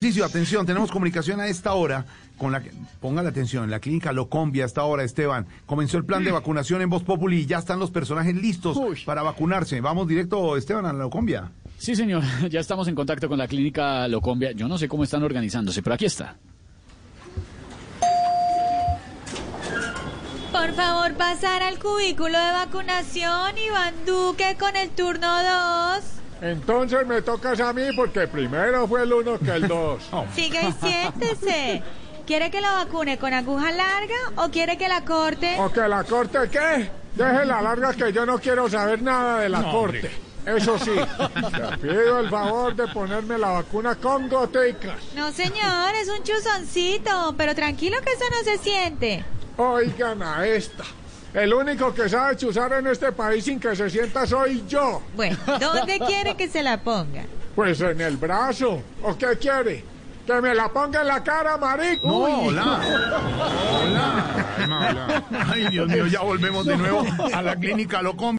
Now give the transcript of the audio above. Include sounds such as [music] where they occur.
Atención, tenemos comunicación a esta hora con la ponga la atención, en la clínica Locombia a esta hora, Esteban. Comenzó el plan de vacunación en Voz Populi y ya están los personajes listos Uy. para vacunarse. Vamos directo, Esteban, a la Locombia. Sí, señor, [laughs] ya estamos en contacto con la clínica Locombia. Yo no sé cómo están organizándose, pero aquí está. Por favor, pasar al cubículo de vacunación, Iván Duque, con el turno 2. Entonces me tocas a mí porque primero fue el uno que el dos. [laughs] Siga y siéntese. ¿Quiere que lo vacune con aguja larga o quiere que la corte? ¿O que la corte qué? Deje la larga que yo no quiero saber nada de la corte. Eso sí, [laughs] te pido el favor de ponerme la vacuna con goticas. No, señor, es un chuzoncito, pero tranquilo que eso no se siente. Oigan a esta. El único que sabe chuzar en este país sin que se sienta soy yo. Bueno, ¿dónde [laughs] quiere que se la ponga? Pues en el brazo. ¿O qué quiere? Que me la ponga en la cara, marico. No, hola. [laughs] Hola. Ay, Dios mío, ya volvemos de nuevo a la clínica Locombia.